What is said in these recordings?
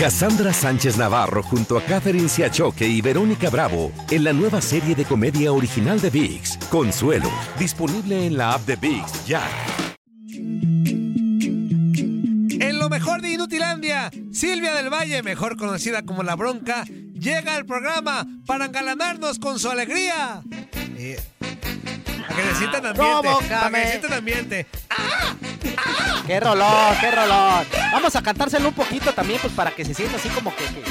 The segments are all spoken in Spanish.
Cassandra Sánchez Navarro junto a Catherine Siachoque y Verónica Bravo en la nueva serie de comedia original de VIX, Consuelo, disponible en la app de VIX ya. En lo mejor de Inutilandia, Silvia del Valle, mejor conocida como La Bronca, llega al programa para engalanarnos con su alegría. Eh, para que se sientan ambiente. Para que se sientan ambiente. ¡Qué rolón, qué rolón! Vamos a cantárselo un poquito también, pues para que se sienta así como que... que-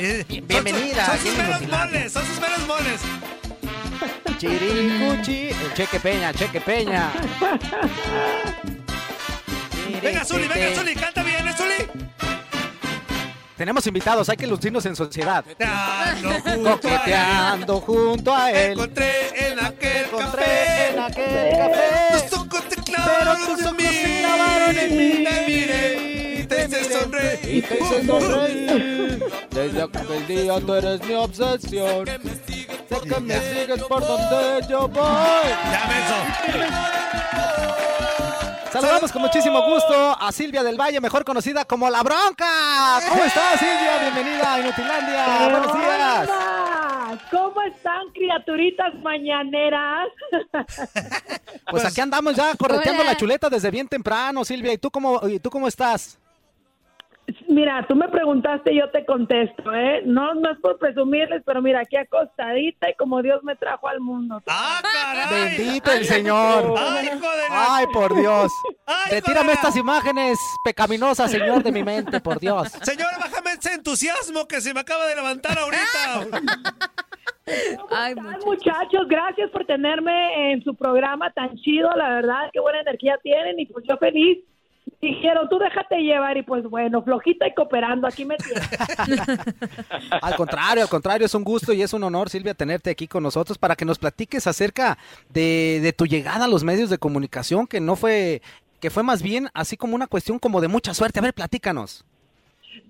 Eh, Bien- bienvenida, Son, sus- meros moles, son sus meros moles. Chiricuchi, el Cheque Peña, Cheque Peña. Venga, Zuli, venga, Zuli, canta bien, ¿eh, Zuli? Tenemos invitados, hay que lucirnos en sociedad. Coqueteando junto a Coqueteando junto a él. él. Encontré en aquel Encontré café. en aquel café. Pero tus ojos se clavaron en mí. Te miré y te hice sonreír. Y te hice sonreír. Desde aquel día tú eres mi obsesión. Sé que me sigues por donde yo voy. Ya, menso. Saludamos con muchísimo gusto a Silvia del Valle, mejor conocida como La Bronca. ¿Cómo estás, Silvia? Bienvenida a Inutilandia. Buenos días. ¿Cómo están, criaturitas mañaneras? Pues aquí andamos ya correteando Hola. la chuleta desde bien temprano, Silvia. ¿Y tú cómo, y tú cómo estás? Mira, tú me preguntaste y yo te contesto, ¿eh? No, no es por presumirles, pero mira, aquí acostadita y como Dios me trajo al mundo. ¡Ah, caray! Bendito el Señor. ¡Ay, hijo de la- Ay, por Dios. Ay, Retírame joder. estas imágenes pecaminosas, Señor, de mi mente, por Dios. Señora, bájame ese entusiasmo que se me acaba de levantar ahorita. Ay, Ay, muchachos. muchachos, gracias por tenerme en su programa tan chido, la verdad, qué buena energía tienen y pues yo feliz. Dijeron, tú déjate llevar y pues bueno, flojita y cooperando, aquí me tienes. Al contrario, al contrario, es un gusto y es un honor, Silvia, tenerte aquí con nosotros para que nos platiques acerca de, de tu llegada a los medios de comunicación, que no fue, que fue más bien así como una cuestión como de mucha suerte. A ver, platícanos.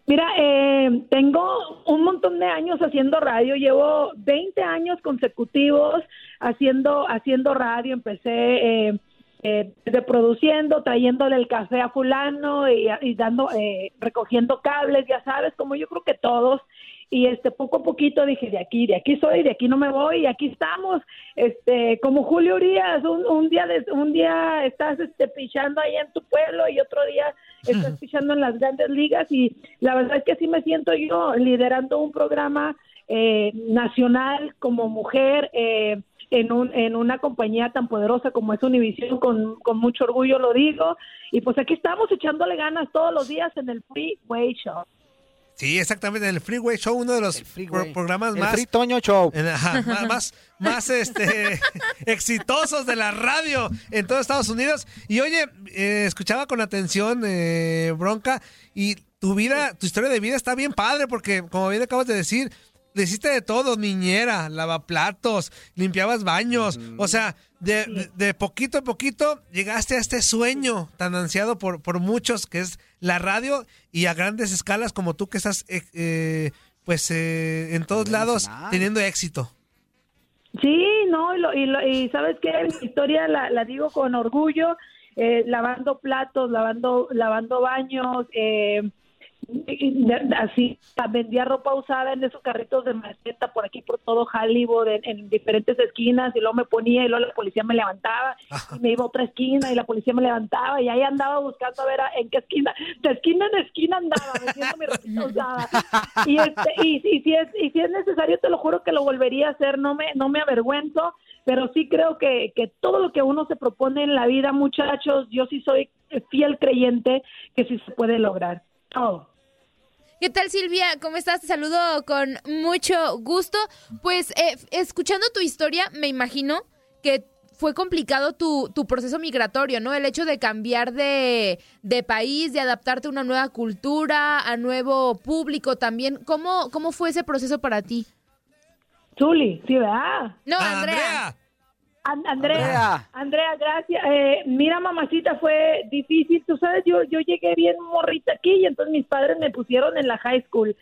Mira, eh, tengo un montón de años haciendo radio, llevo 20 años consecutivos haciendo haciendo radio, empecé eh, eh, reproduciendo, trayéndole el café a fulano y, y dando, eh, recogiendo cables, ya sabes, como yo creo que todos. Y este poco a poquito dije de aquí, de aquí soy, de aquí no me voy, y aquí estamos, este, como Julio Urias, un, un día de, un día estás este pichando ahí en tu pueblo y otro día estás pichando en las grandes ligas y la verdad es que sí me siento yo liderando un programa eh, nacional como mujer eh, en, un, en una compañía tan poderosa como es Univision, con, con mucho orgullo lo digo. Y pues aquí estamos echándole ganas todos los días en el Freeway Show. Sí, exactamente, en el Freeway Show, uno de los pro- programas El más... Free Toño Show. en- ajá, más, más, más, este, exitosos de la radio en todo Estados Unidos. Y oye, eh, escuchaba con atención, eh, Bronca, y tu vida, tu historia de vida está bien padre, porque como bien acabas de decir, le hiciste de todo, niñera, lavaplatos, limpiabas baños, o sea, de, de- de poquito a poquito llegaste a este sueño tan ansiado por, por muchos, que es la radio, y a grandes escalas como tú que estás, eh, eh, pues, eh, en todos lados teniendo éxito. Sí, no, y, lo- y, lo- y sabes que mi historia la, la digo con orgullo, eh, lavando platos, lavando, lavando baños, eh, así vendía ropa usada en esos carritos de maceta por aquí por todo Hollywood en, diferentes esquinas y luego me ponía y luego la policía me levantaba y me iba a otra esquina y la policía me levantaba y ahí andaba buscando a ver en qué esquina de esquina en esquina andaba vendiendo mi ropa usada. Y este y, si es y si es necesario te lo juro que lo volvería a hacer no me no me avergüenzo pero sí creo que, que todo lo que uno se propone en la vida muchachos yo sí soy fiel creyente que sí se puede lograr todo ¿Qué tal Silvia? ¿Cómo estás? Te saludo con mucho gusto. Pues eh, escuchando tu historia, me imagino que fue complicado tu, tu proceso migratorio, ¿no? El hecho de cambiar de, de, país, de adaptarte a una nueva cultura, a nuevo público también. ¿Cómo, cómo fue ese proceso para ti? Zuli, sí, ¿verdad? No, Andrea. Andrea, Andrea, gracias. Eh, mira, mamacita, fue difícil. Tú sabes, yo, yo llegué bien morrita aquí y entonces mis padres me pusieron en la high school.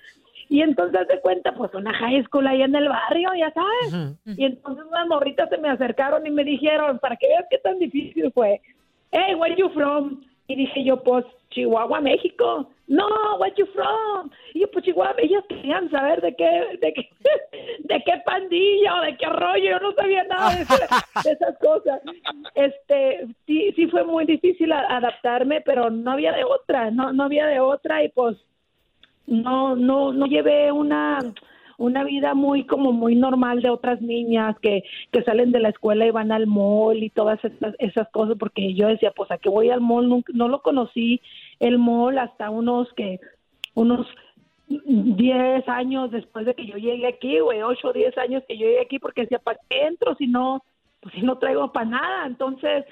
Y entonces de cuenta, pues una high school ahí en el barrio, ya sabes. Y entonces unas morritas se me acercaron y me dijeron, para que veas qué tan difícil fue. Hey, where you from? Y dije yo, pues Chihuahua, México. No, where you from? Y yo, pues Chihuahua, ellos querían saber de qué, de qué, de qué pandilla o de qué rollo. Yo no sabía nada de, esas cosas. Este, sí, sí fue muy difícil adaptarme, pero no había de otra, no, no había de otra y pues no, no, no llevé una una vida muy como muy normal de otras niñas que, que salen de la escuela y van al mall y todas esas, cosas porque yo decía pues a qué voy al mall no, lo conocí el mall hasta unos que unos 10 años después de que yo llegué aquí, güey, 8 o 10 años que yo llegué aquí porque decía, ¿para qué entro si no, pues si no traigo para nada? Entonces,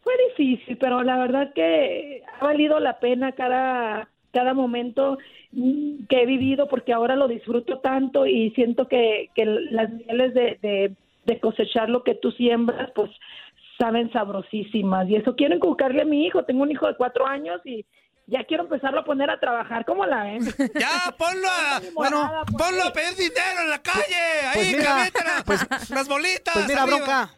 fue difícil, pero la verdad que ha valido la pena cada, cada momento que he vivido porque ahora lo disfruto tanto y siento que, que las mieles de, de, cosechar lo que tú siembras, pues saben sabrosísimas. Y eso quiero inculcarle a mi hijo. Tengo un hijo de cuatro años y ya quiero empezarlo a poner a trabajar. ¿Cómo la ven? Ya, ponlo a, bueno, ponlo a pedir dinero en la calle. Pues Ahí, pues, las bolitas. Pues mira, bronca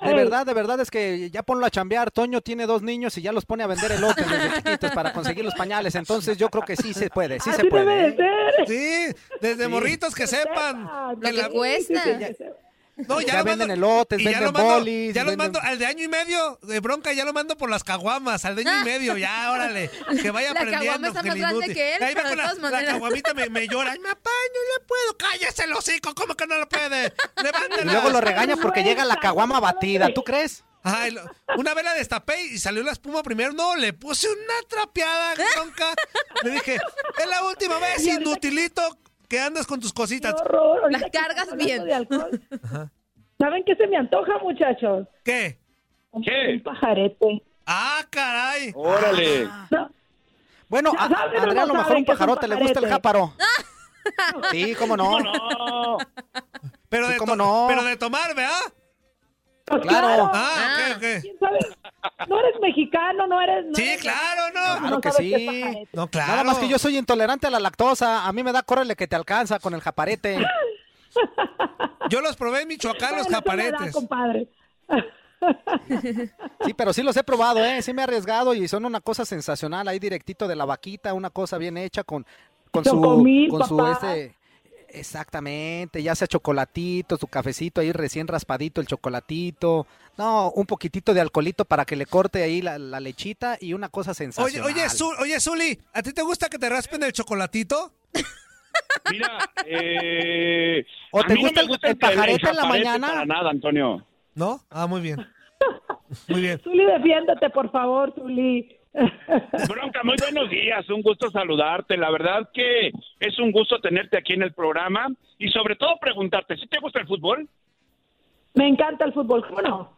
De verdad, de verdad es que ya ponlo a chambear. Toño tiene dos niños y ya los pone a vender elotes desde chiquitos para conseguir los pañales. Entonces yo creo que sí se puede, sí se puede. ¿eh? Sí, desde morritos que sepan. Lo que cuesta. No, ya, venden elotes, venden bolis. Ya los mando, al de año y medio de bronca, ya lo mando por las caguamas, al de año y medio, ya, órale, que vaya la aprendiendo. La caguama más grande que él, Ahí va con la, la, caguamita me, me llora, ay, papá, no le puedo, cállese el hocico, ¿cómo que no lo puede? Levántela. Y luego lo regaña porque llega la caguama batida, ¿tú crees? Ay, una vez la destapé y salió la espuma primero. No, le puse una trapeada, bronca. Le dije, es la última vez, inutilito, ¿Qué andas con tus cositas? Las cargas bien. ¿Saben qué se me antoja, muchachos? ¿Qué? ¿Qué? Un pajarete. ¡Ah, caray! ¡Órale! Bueno, a, lo mejor un pajarote, le gusta el jáparo. sí, cómo no. no. Pero, de ¿cómo no? pero de tomar, ¿verdad? Pues claro. Ah, ok, ok. No eres mexicano, no eres. sí, claro, no. Claro que sí. No, claro. Nada más que yo soy intolerante a la lactosa. A mí me da córrele que te alcanza con el japarete. Yo los probé en Michoacán, los japaretes. compadre. Sí, pero sí los he probado, ¿eh? Sí me he arriesgado y son una cosa sensacional. Ahí directito de la vaquita, una cosa bien hecha con, con su, con su este, Exactamente, ya sea chocolatito, su cafecito ahí recién raspadito, el chocolatito. No, un poquitito de alcoholito para que le corte ahí la, lechita y una cosa sensacional. Oye, oye, oye, Zuli, ¿a ti te gusta que te raspen el chocolatito? Mira, eh, ¿O te gusta, el, pajarete en la mañana? Para nada, Antonio. ¿No? Ah, muy bien. Muy bien. Zuli, defiéndete, por favor, Zuli. Bronca, muy buenos días, un gusto saludarte. La verdad que es un gusto tenerte aquí en el programa y sobre todo preguntarte, ¿si te gusta el fútbol? Me encanta el fútbol, ¿cómo no?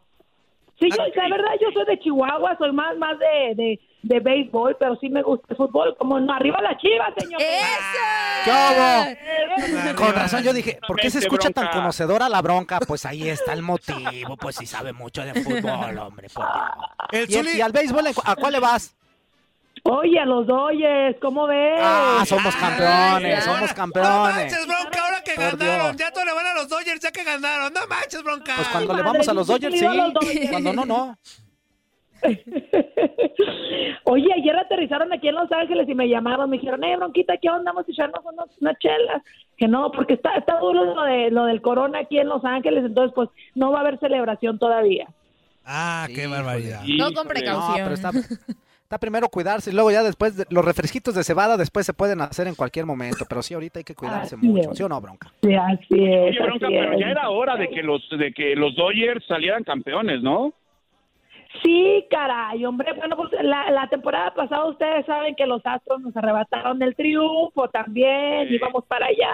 Sí, yo, la verdad, yo soy de Chihuahua, soy más, más de, de, de béisbol, pero sí me gusta el fútbol. Como no, arriba la chiva, señor. ¡Eso! ¿Qué hubo? Con razón, yo dije, ¿por qué se escucha tan conocedora la bronca? Pues ahí está el motivo, pues sí sabe mucho de fútbol, hombre, por Dios. El ¿Y, el- Zuli- y al béisbol a cuál le vas? Oye, a los Dodgers, ¿cómo ves? Ah, somos campeones, ya. somos No campeones. manches, bronca, ahora que Por ganaron. Dios. Ya todos le van a los Dodgers, ya que ganaron. No manches, bronca. Pues cuando le vamos a los Dodgers, sí. los Dodgers. Cuando no, no. Oye, ayer aterrizaron aquí en Los Ángeles y me llamaron, me dijeron, eh, bronquita, ¿qué onda? Vamos a echarnos unos, unas chelas. Que no, porque está, está duro lo, de, lo del corona aquí en Los Ángeles, entonces pues no va a haber celebración todavía. Ah, qué Sí, barbaridad. No con precaución. No, pero está, está primero cuidarse y luego ya después de- los refresquitos de cebada después se pueden hacer en cualquier momento, pero sí ahorita hay que cuidarse Así mucho, es. ¿sí o no, bronca? Sí, así es. Oye, Bronca, así pero es. ya era hora de que los de que los Dodgers salieran campeones, ¿no? Sí, caray, hombre. Bueno, pues la, la temporada pasada ustedes saben que los Astros nos arrebataron el triunfo también, Sí. íbamos para allá.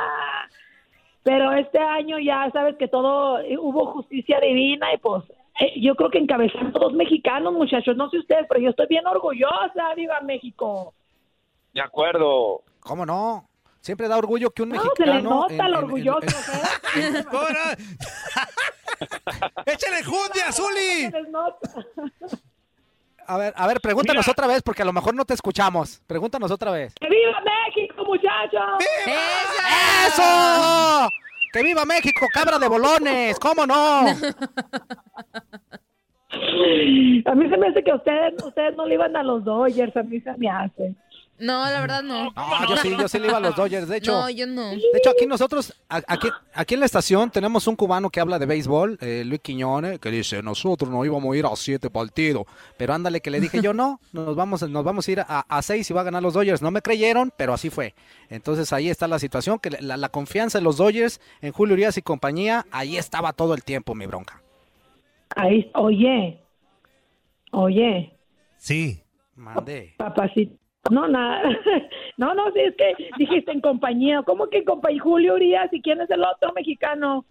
Pero este año ya sabes que todo hubo justicia divina y pues eh, yo creo que encabezando dos mexicanos, muchachos. No sé ustedes, pero yo estoy bien orgullosa. ¡Viva México! De acuerdo. ¿Cómo no? Siempre da orgullo que un No, mexicano... se le nota en- en- lo en- orgulloso. en- ¿eh? ¿Cómo no? ¡Échale jundia, Zuli! A ver, a ver, pregúntanos Mira. otra vez porque a lo mejor no te escuchamos. Pregúntanos otra vez. ¡Que ¡Viva México, muchachos! ¡Eso! ¡Que viva México, cabra de bolones! ¿Cómo no? A mí se me hace que ustedes, ustedes no le iban a los Dodgers, a mí se me hace. No, la verdad no. No, yo sí, yo sí le iba a los Dodgers. De hecho, No, yo no. de hecho aquí nosotros, aquí, aquí en la estación tenemos un cubano que habla de béisbol, eh, Luis Quiñones, que dice, nosotros nos íbamos a ir a siete partidos. Pero ándale que le dije yo, no, nos vamos, nos vamos a ir a, a seis y va a ganar los Dodgers. No me creyeron, pero así fue. Entonces ahí está la situación, que la, la confianza en los Dodgers, en Julio Urias y compañía, ahí estaba todo el tiempo, mi bronca. Ahí, oye, oye, Sí. Mandé. papacito. No, nada. No, no, sí, es que dijiste en compañía. ¿Cómo que en compañía? Julio Urias y quién es el otro mexicano.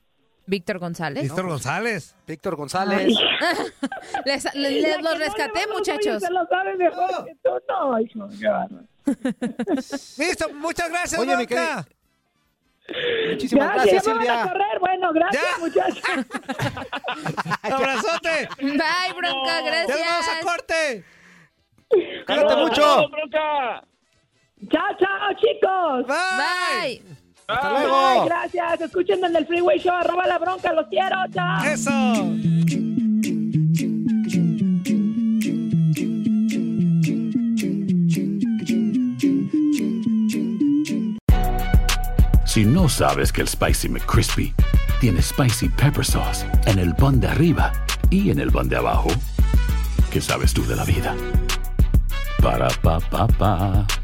Víctor González. Víctor González. Víctor González. Les, les- les los no rescaté, los muchachos. Se lo sabe mejor que tú. No, hijo. Listo, muchas gracias, Oye, mi bronca. Muchísimas Gracias, gracias, ya van a Silvia. correr. Bueno, gracias, Ya. muchachos. ¡Abrazote! Bye, bronca, ¡Ya nos vamos a gracias. corte! Cuídate mucho. chao, chao, chicos. Bye. Bye. Hasta Bye, luego. gracias. Escuchen en el Freeway Show. Arroba la bronca. Los quiero. Chao. ¡Eso! Si no sabes que el Spicy McCrispy tiene Spicy Pepper Sauce en el pan de arriba y en el pan de abajo, ¿qué sabes tú de la vida? Para, pa, pa, pa.